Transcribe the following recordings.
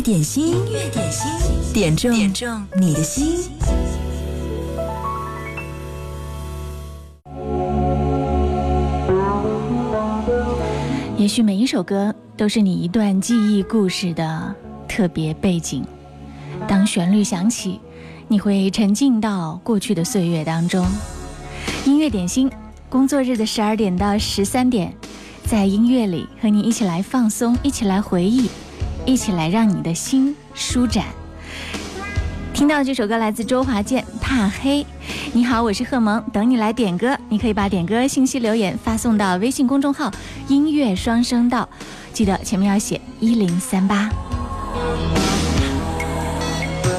点心音乐，点心点中你的心。也许每一首歌都是你一段记忆故事的特别背景。当旋律响起，你会沉浸到过去的岁月当中。音乐点心，工作日的十二点到十三点，在音乐里和你一起来放松，一起来回忆。一起来，让你的心舒展。听到这首歌来自周华健《怕黑》，你好，我是贺萌，等你来点歌。你可以把点歌信息留言发送到微信公众号“音乐双声道”，记得前面要写一零三八。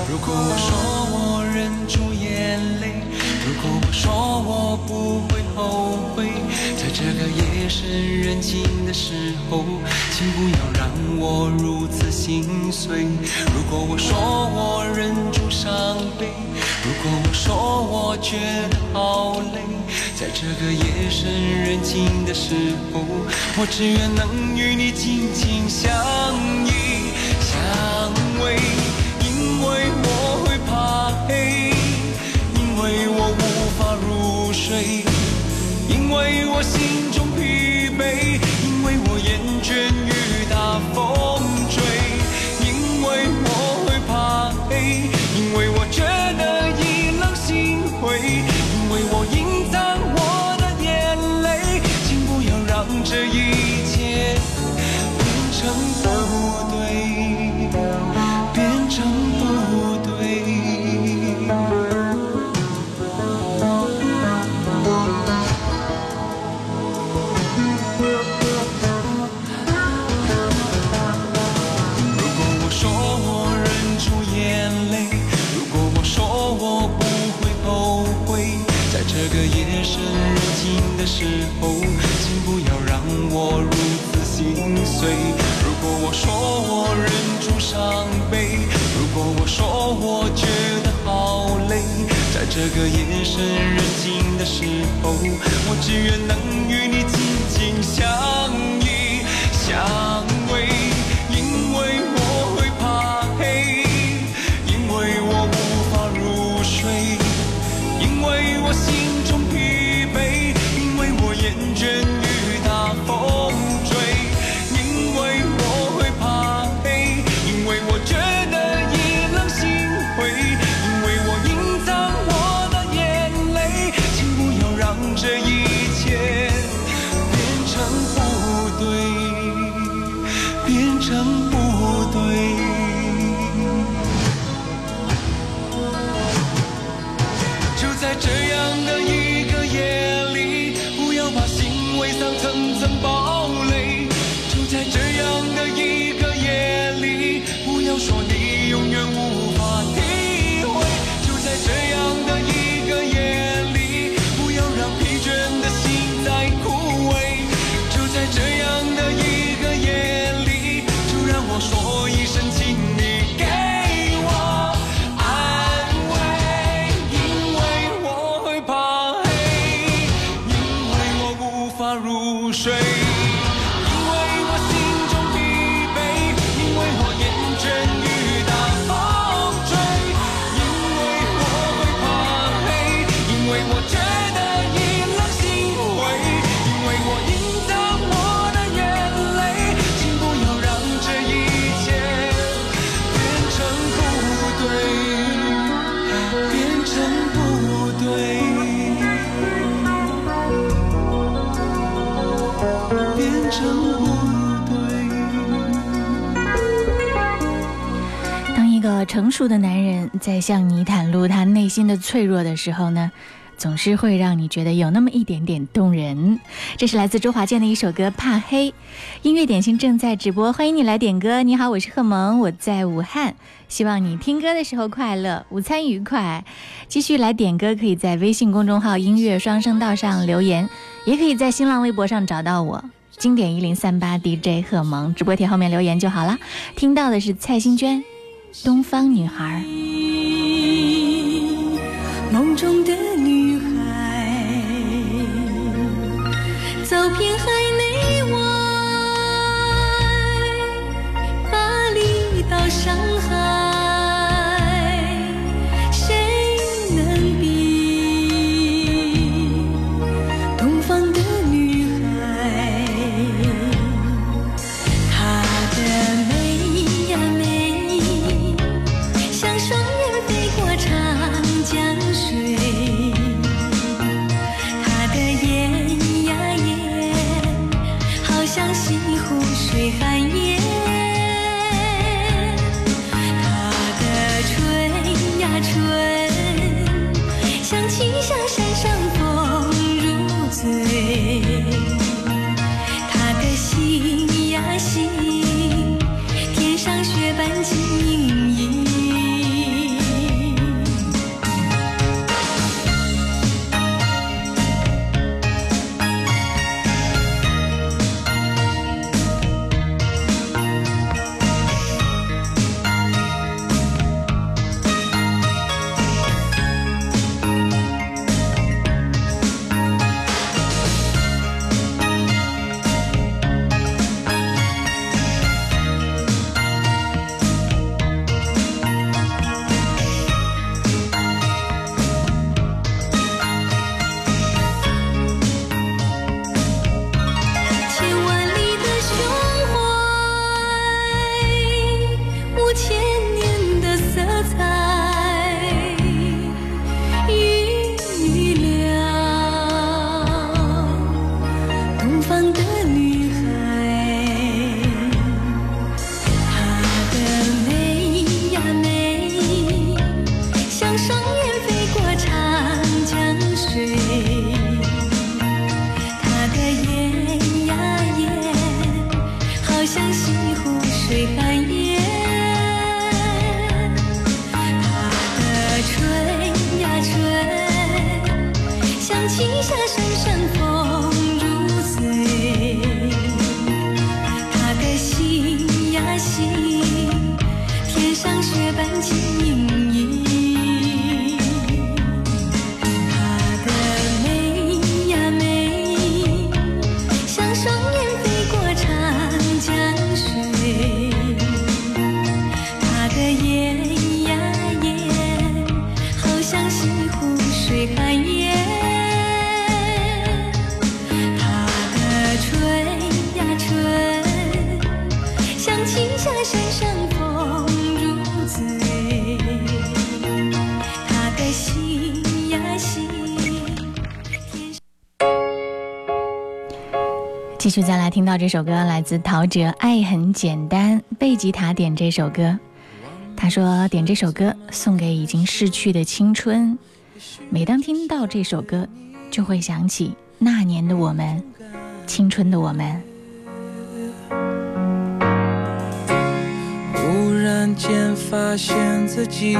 如果我说我忍住眼泪，如果我说我不会后悔，在这个夜。夜深人静的时候，请不要让我如此心碎。如果我说我忍住伤悲，如果我说我觉得好累，在这个夜深人静的时候，我只愿能与你紧紧相依相偎，因为我会怕黑，因为我无法入睡。因为我心中疲惫，因为我厌倦这个夜深人静的时候，我只愿能与你紧紧相拥。的男人在向你袒露他内心的脆弱的时候呢，总是会让你觉得有那么一点点动人。这是来自周华健的一首歌《怕黑》。音乐点心正在直播，欢迎你来点歌。你好，我是贺萌，我在武汉。希望你听歌的时候快乐，午餐愉快。继续来点歌，可以在微信公众号“音乐双声道”上留言，也可以在新浪微博上找到我，经典一零三八 DJ 贺萌。直播贴后面留言就好了。听到的是蔡兴娟。东方女孩，梦中的女孩，走遍。继续再来听到这首歌，来自陶喆《爱很简单》。贝吉塔点这首歌，他说点这首歌送给已经逝去的青春。每当听到这首歌，就会想起那年的我们，青春的我们。忽然间发现自己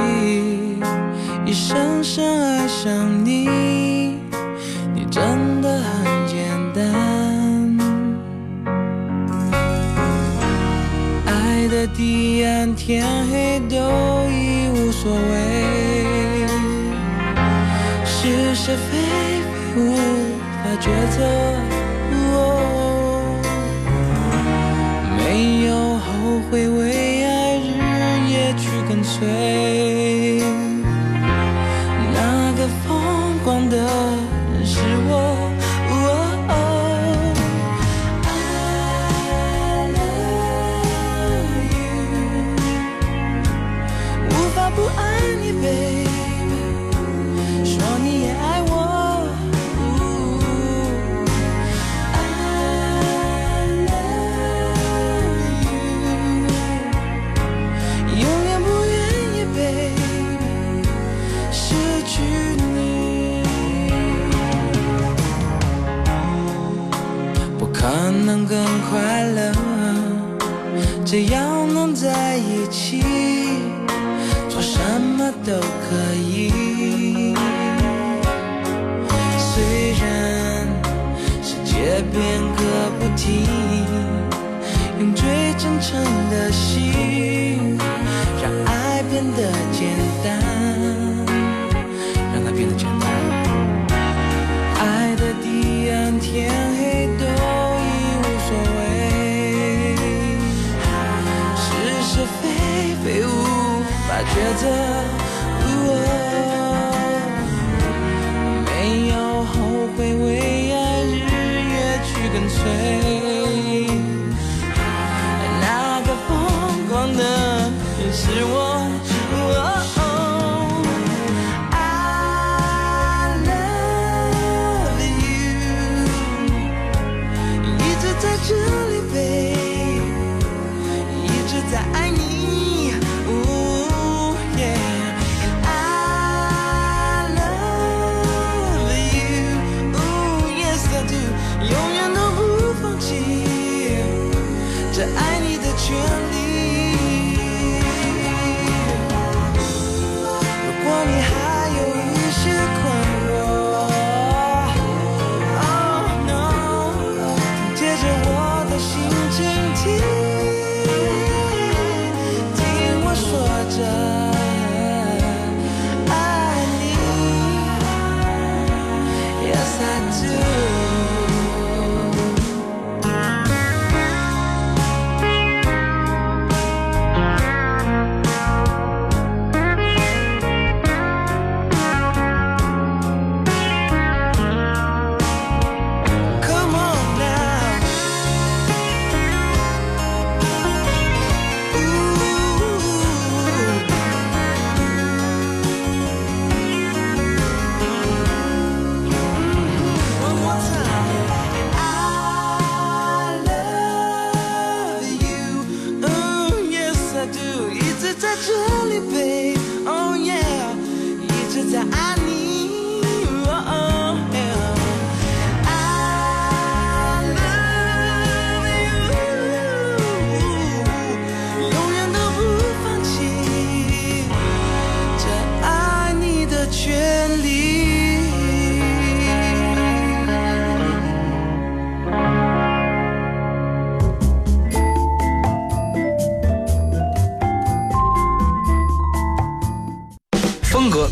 已深深爱上你，你真的。地暗天黑都已无所谓，是是非非无法抉择，没有后悔为爱日夜去跟随，那个疯狂的人是我。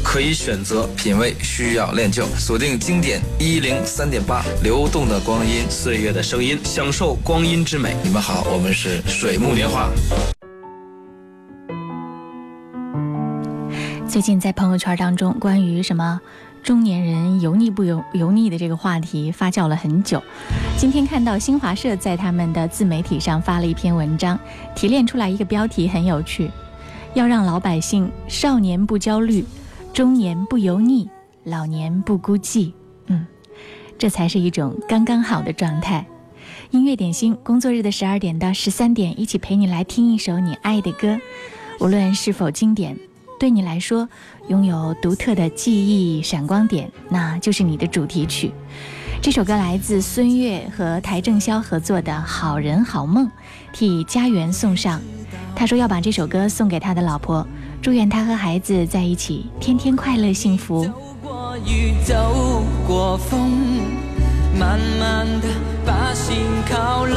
可以选择品味，需要练就锁定经典一零三点八，流动的光阴，岁月的声音，享受光阴之美。你们好，我们是水木年华。最近在朋友圈当中，关于什么中年人油腻不油油腻的这个话题发酵了很久。今天看到新华社在他们的自媒体上发了一篇文章，提炼出来一个标题很有趣，要让老百姓少年不焦虑。中年不油腻，老年不孤寂，嗯，这才是一种刚刚好的状态。音乐点心，工作日的十二点到十三点，一起陪你来听一首你爱的歌，无论是否经典，对你来说，拥有独特的记忆闪光点，那就是你的主题曲。这首歌来自孙悦和邰正宵合作的《好人好梦》，替家园送上。他说要把这首歌送给他的老婆。祝愿他和孩子在一起天天快乐幸福走过雨走过风慢慢的把心靠拢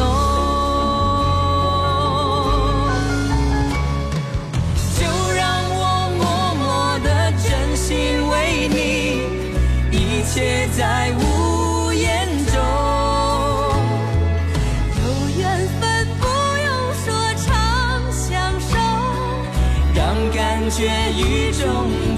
就让我默默的真心为你一切在无雪雨中。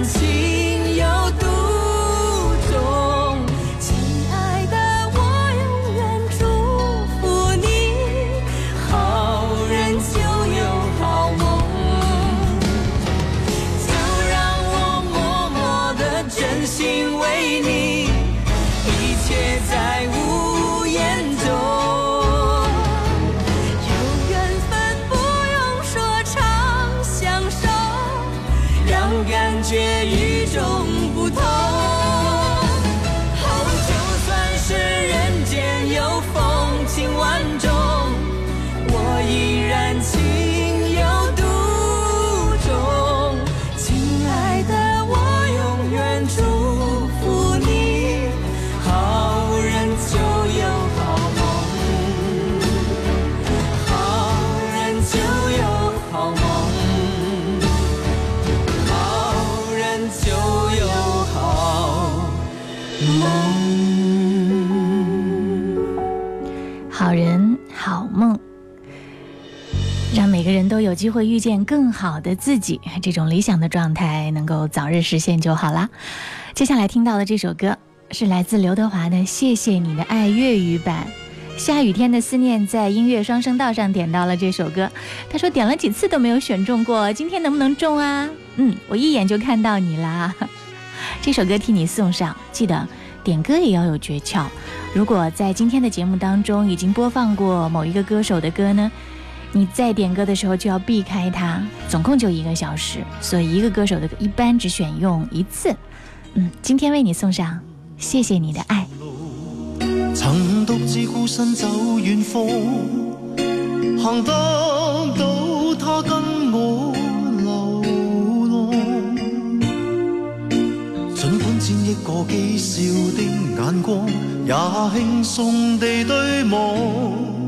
and see. 都有机会遇见更好的自己，这种理想的状态能够早日实现就好啦。接下来听到的这首歌是来自刘德华的《谢谢你的爱》粤语版，《下雨天的思念》在音乐双声道上点到了这首歌，他说点了几次都没有选中过，今天能不能中啊？嗯，我一眼就看到你啦，这首歌替你送上。记得点歌也要有诀窍，如果在今天的节目当中已经播放过某一个歌手的歌呢？你再点歌的时候就要避开它，总共就一个小时，所以一个歌手的一般只选用一次。嗯，今天为你送上《谢谢你的爱》。曾独自孤身走远方，行得到他跟我流浪。尽管千一个讥笑的眼光，也轻松地对望。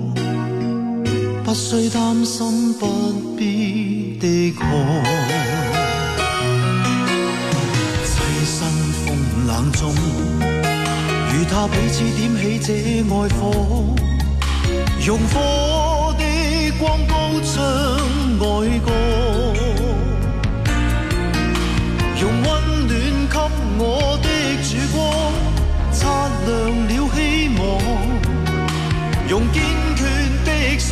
不需担心，不必的看。栖身风冷中，与他彼此点起这爱火，用火的光高唱爱歌。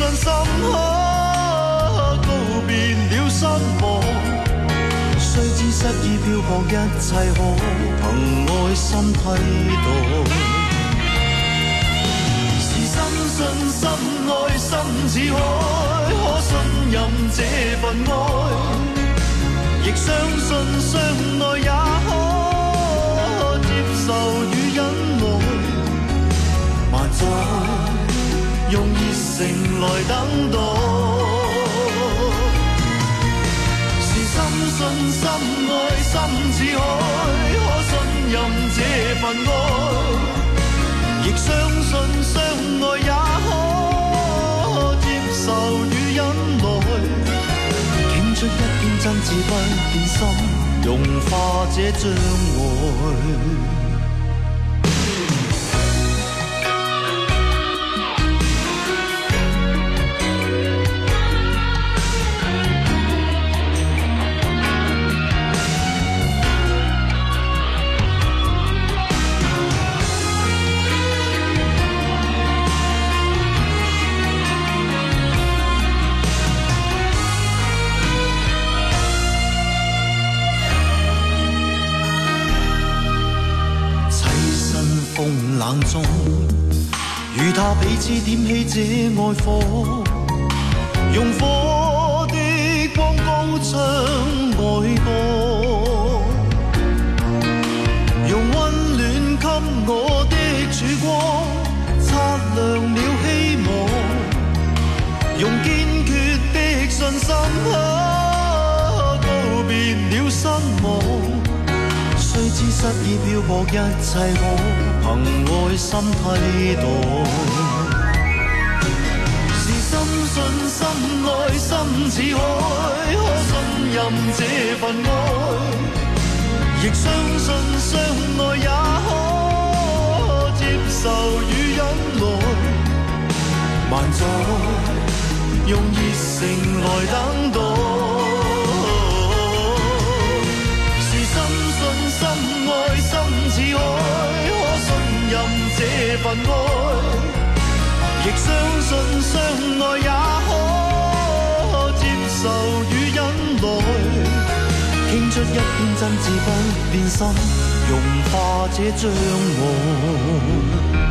信心可告别了失望，雖知失意漂泊，一切可凭愛心替代。是深信深愛，深似海，可信任這份愛，亦相信相愛也可接受與忍耐，萬易。情来等待，是深信、深爱、深似海，可信任这份爱，亦相信相爱也可接受与忍耐，倾出一片真挚不变心，融化这障碍。次点起这爱火，用火的光高唱爱歌，用温暖给我的曙光，擦亮了希望。用坚决的信心，啊，告别了失望。虽知失意漂泊，一切可凭爱心替代。深信、深爱、深似海，可信任这份爱，亦相信相爱也可接受与忍耐。万载用热诚来等待，是深信、深爱、深似海，可信任这份爱。亦相信相爱也可接受与忍耐，倾出一片真挚不变心，融化这障碍。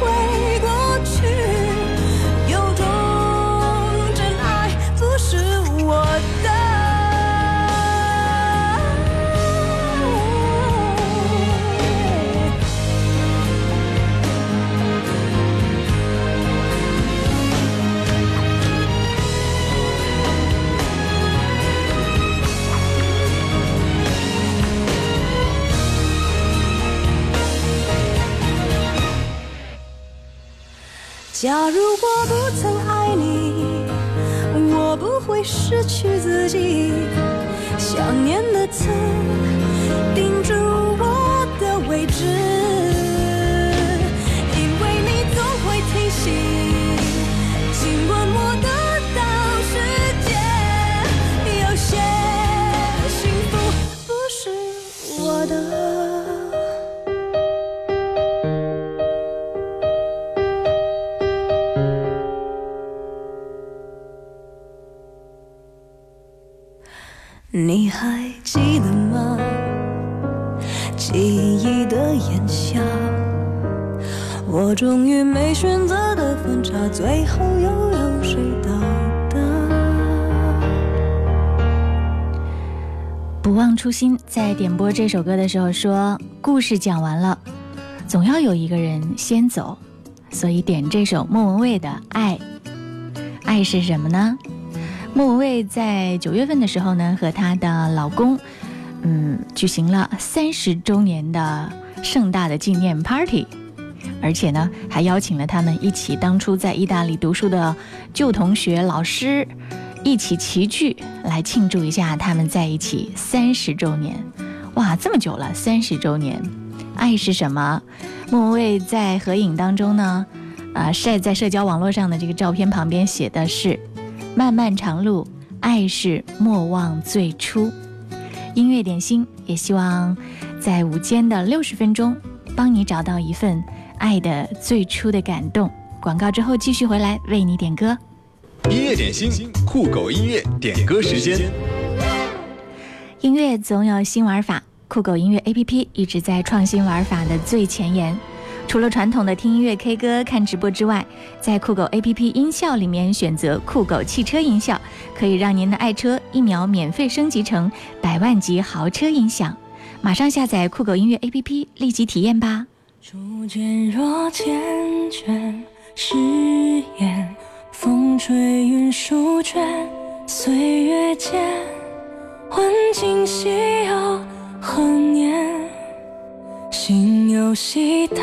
会。假如我不曾爱你，我不会失去自己。想念的刺。在点播这首歌的时候说：“故事讲完了，总要有一个人先走。”所以点这首莫文蔚的《爱》。爱是什么呢？莫文蔚在九月份的时候呢，和她的老公，嗯，举行了三十周年的盛大的纪念 party，而且呢，还邀请了他们一起当初在意大利读书的旧同学、老师，一起齐聚。来庆祝一下他们在一起三十周年，哇，这么久了，三十周年，爱是什么？莫文蔚在合影当中呢，啊，晒在社交网络上的这个照片旁边写的是“漫漫长路，爱是莫忘最初”。音乐点心也希望在午间的六十分钟帮你找到一份爱的最初的感动。广告之后继续回来为你点歌。音乐点心，酷狗音乐点歌时间。音乐总有新玩法，酷狗音乐 APP 一直在创新玩法的最前沿。除了传统的听音乐、K 歌、看直播之外，在酷狗 APP 音效里面选择酷狗汽车音效，可以让您的爱车一秒免费升级成百万级豪车音响。马上下载酷狗音乐 APP，立即体验吧。若缱绻誓言。风吹云舒卷，岁月间，问今夕又何年？心有喜，但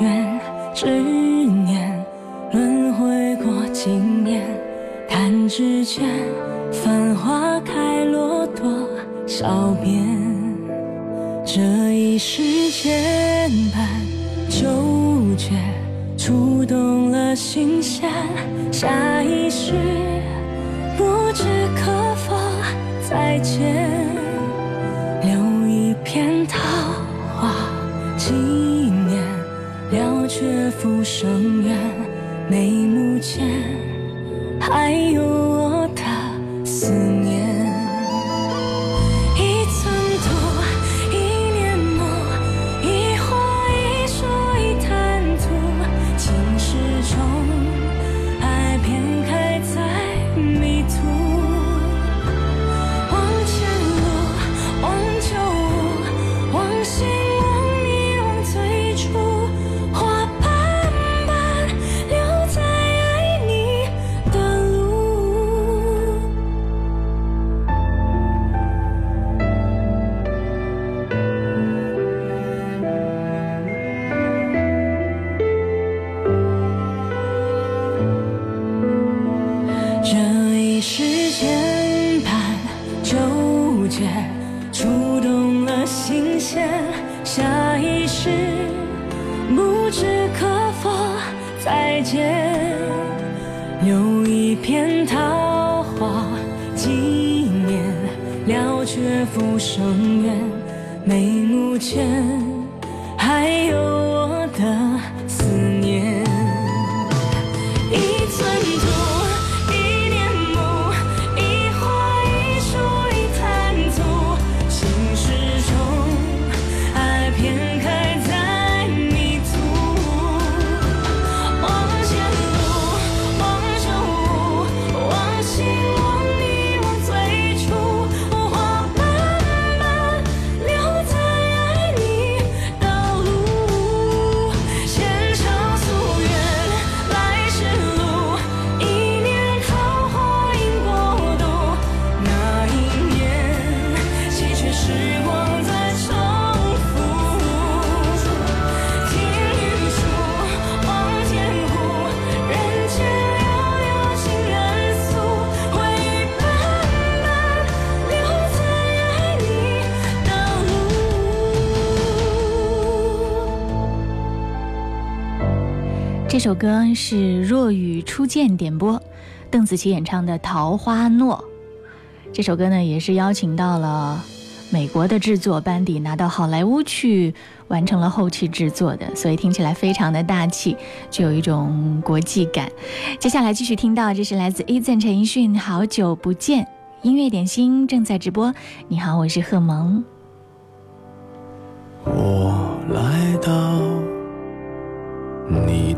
愿执念轮回过经年。弹指间，繁花开落多少遍？这一世牵绊纠结。触动了心弦，下一世不知可否再见，留一片桃花纪念，了却浮生缘，眉目间还有。首歌是若雨初见点播，邓紫棋演唱的《桃花诺》。这首歌呢，也是邀请到了美国的制作班底，拿到好莱坞去完成了后期制作的，所以听起来非常的大气，就有一种国际感。接下来继续听到，这是来自 Eason 陈奕迅《好久不见》音乐点心正在直播。你好，我是贺萌。我来到。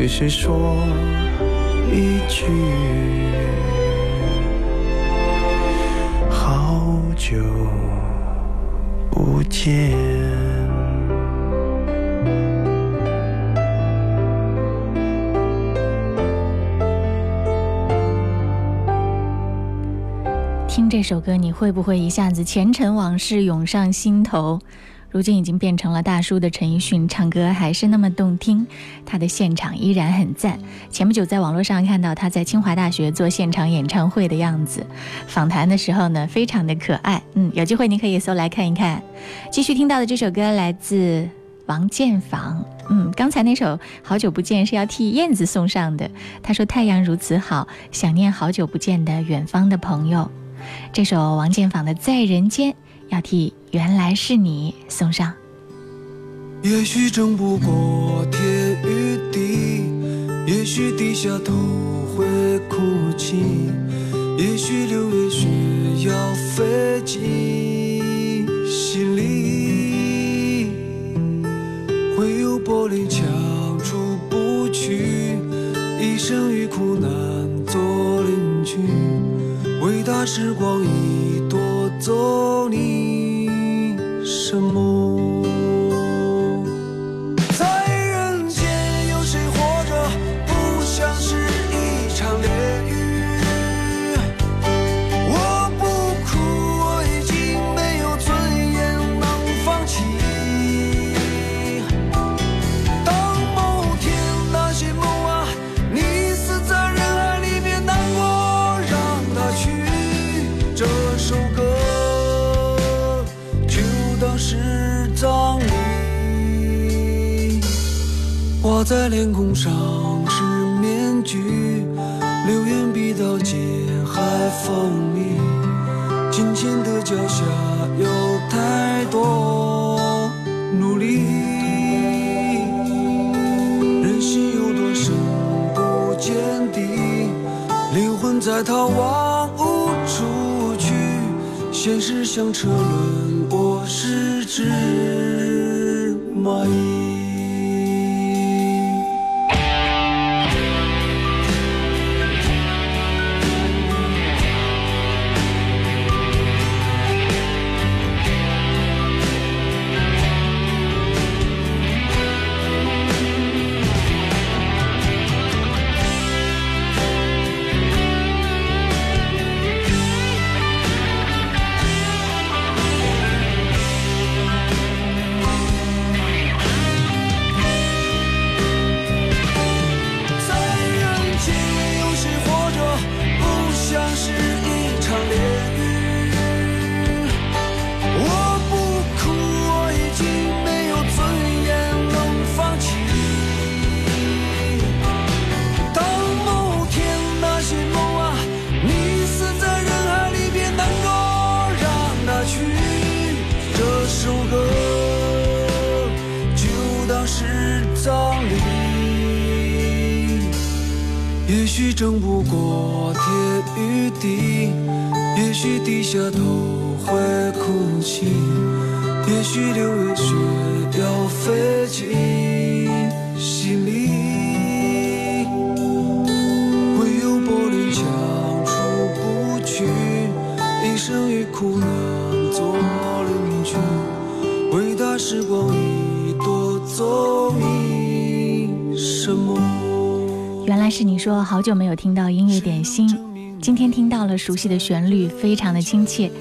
只是说一句，好久不见。听这首歌，你会不会一下子前尘往事涌上心头？如今已经变成了大叔的陈奕迅，唱歌还是那么动听，他的现场依然很赞。前不久在网络上看到他在清华大学做现场演唱会的样子，访谈的时候呢，非常的可爱。嗯，有机会您可以搜来看一看。继续听到的这首歌来自王建房。嗯，刚才那首《好久不见》是要替燕子送上的。他说：“太阳如此好，想念好久不见的远方的朋友。”这首王建房的《在人间》。要替原来是你送上。也许争不过天与地，也许低下头会哭泣，也许六月雪要飞进心里，会有玻璃墙出不去，一生与苦难做邻居，伟大时光已。多。做你什么？伤。说好久没有听到音乐点心，今天听到了熟悉的旋律，非常的亲切。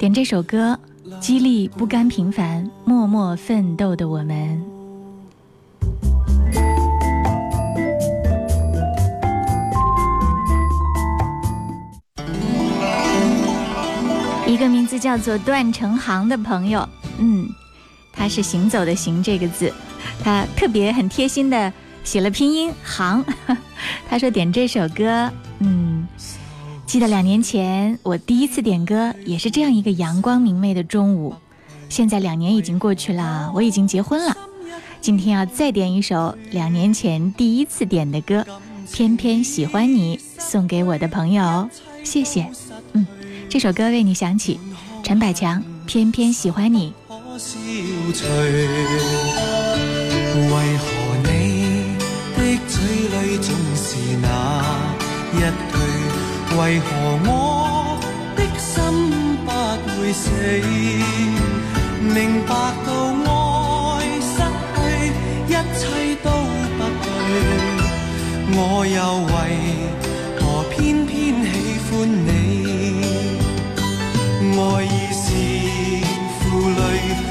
点这首歌，激励不甘平凡、默默奋斗的我们。一个名字叫做段成航的朋友，嗯，他是行走的“行”这个字，他特别很贴心的。写了拼音行，他说点这首歌，嗯，记得两年前我第一次点歌，也是这样一个阳光明媚的中午。现在两年已经过去了，我已经结婚了。今天要再点一首两年前第一次点的歌，《偏偏喜欢你》，送给我的朋友，谢谢。嗯，这首歌为你响起，陈百强《偏偏喜欢你》。为何我的心不会死？明白到爱失去一切都不对，我又为何偏偏喜欢你？爱已是负累，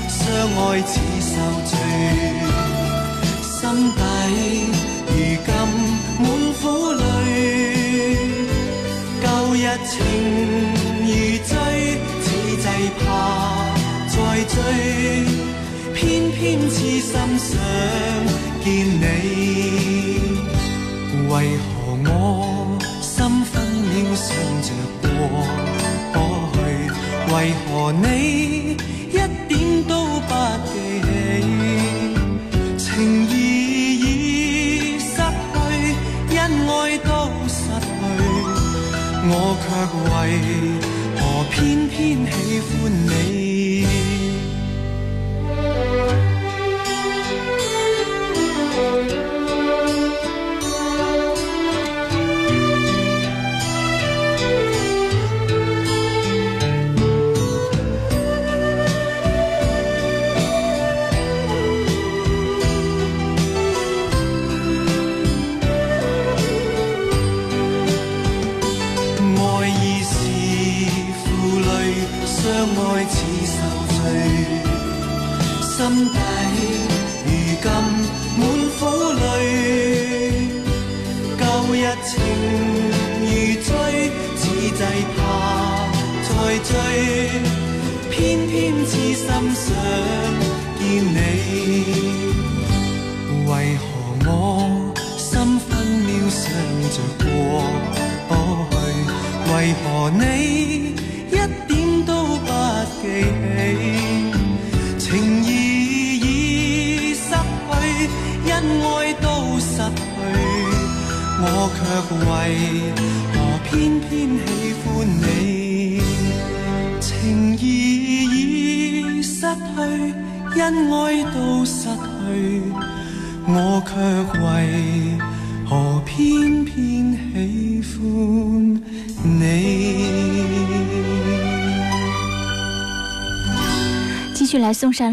相爱似受罪，心底。情如醉，此际怕再追，偏偏痴心想见你，为何我心分秒想着过去，为何你？为何偏偏喜欢你？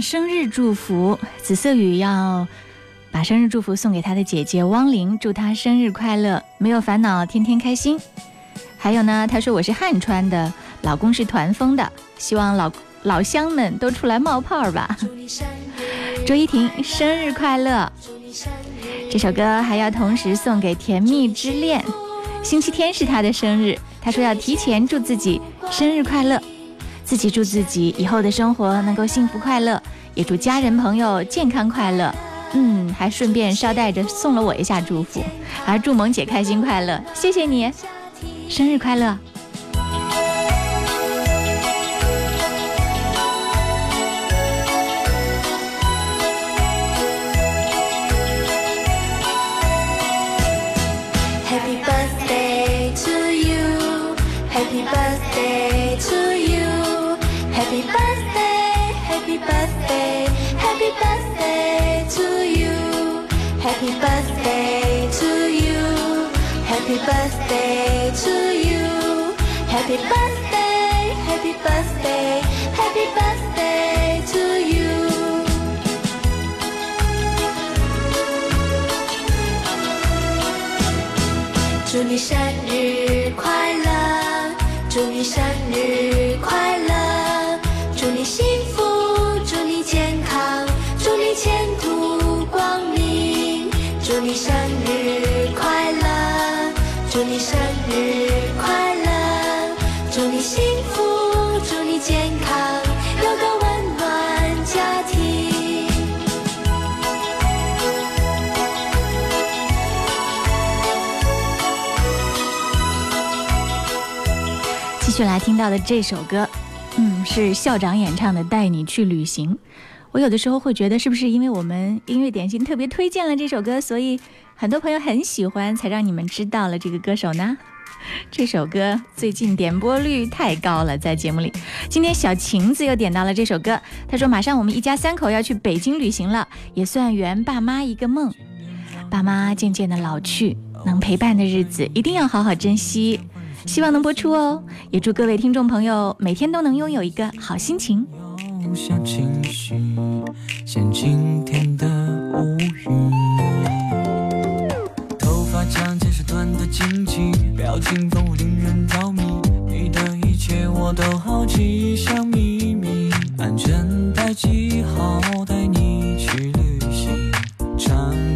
生日祝福，紫色雨要把生日祝福送给他的姐姐汪玲，祝她生日快乐，没有烦恼，天天开心。还有呢，她说我是汉川的，老公是团风的，希望老老乡们都出来冒泡吧。周一婷生日快乐，这首歌还要同时送给《甜蜜之恋》，星期天是她的生日，她说要提前祝自己生日快乐。自己祝自己以后的生活能够幸福快乐，也祝家人朋友健康快乐。嗯，还顺便捎带着送了我一下祝福，还祝萌姐开心快乐。谢谢你，生日快乐！Happy birthday to you, happy. Happy birthday, happy birthday, happy birthday to you. Happy birthday to you. Happy birthday to you. Happy birthday, happy birthday, happy birthday to you. 祝你生日快乐，祝你生日快乐， 乐。祝你幸福，祝你健康，祝你前途光明，祝你生日快乐，祝你生日快乐，祝你幸福，祝你健康，有个温暖家庭。继续来听到的这首歌。嗯，是校长演唱的《带你去旅行》。我有的时候会觉得，是不是因为我们音乐点心特别推荐了这首歌，所以很多朋友很喜欢，才让你们知道了这个歌手呢？这首歌最近点播率太高了，在节目里，今天小晴子又点到了这首歌。她说：“马上我们一家三口要去北京旅行了，也算圆爸妈一个梦。爸妈渐渐的老去，能陪伴的日子一定要好好珍惜。”希望能播出哦也祝各位听众朋友每天都能拥有一个好心情有小情绪像晴天的乌云头发长见识短的惊奇表情丰富令人着迷你的一切我都好奇像秘密安全带系好带你去旅行穿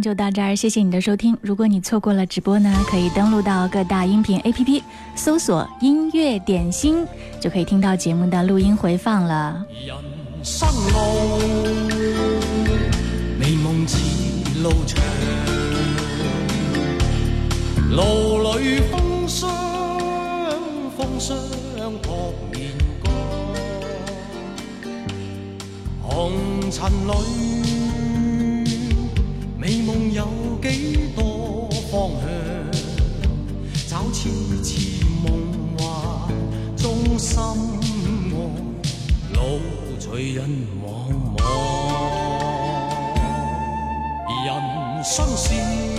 就到这儿，谢谢你的收听。如果你错过了直播呢，可以登录到各大音频 APP，搜索“音乐点心”，就可以听到节目的录音回放了。人生路，美梦似路长，路里风霜，风霜扑面红尘里。美梦有几多方向？找痴痴梦幻，中心爱，路随人茫茫。人生是。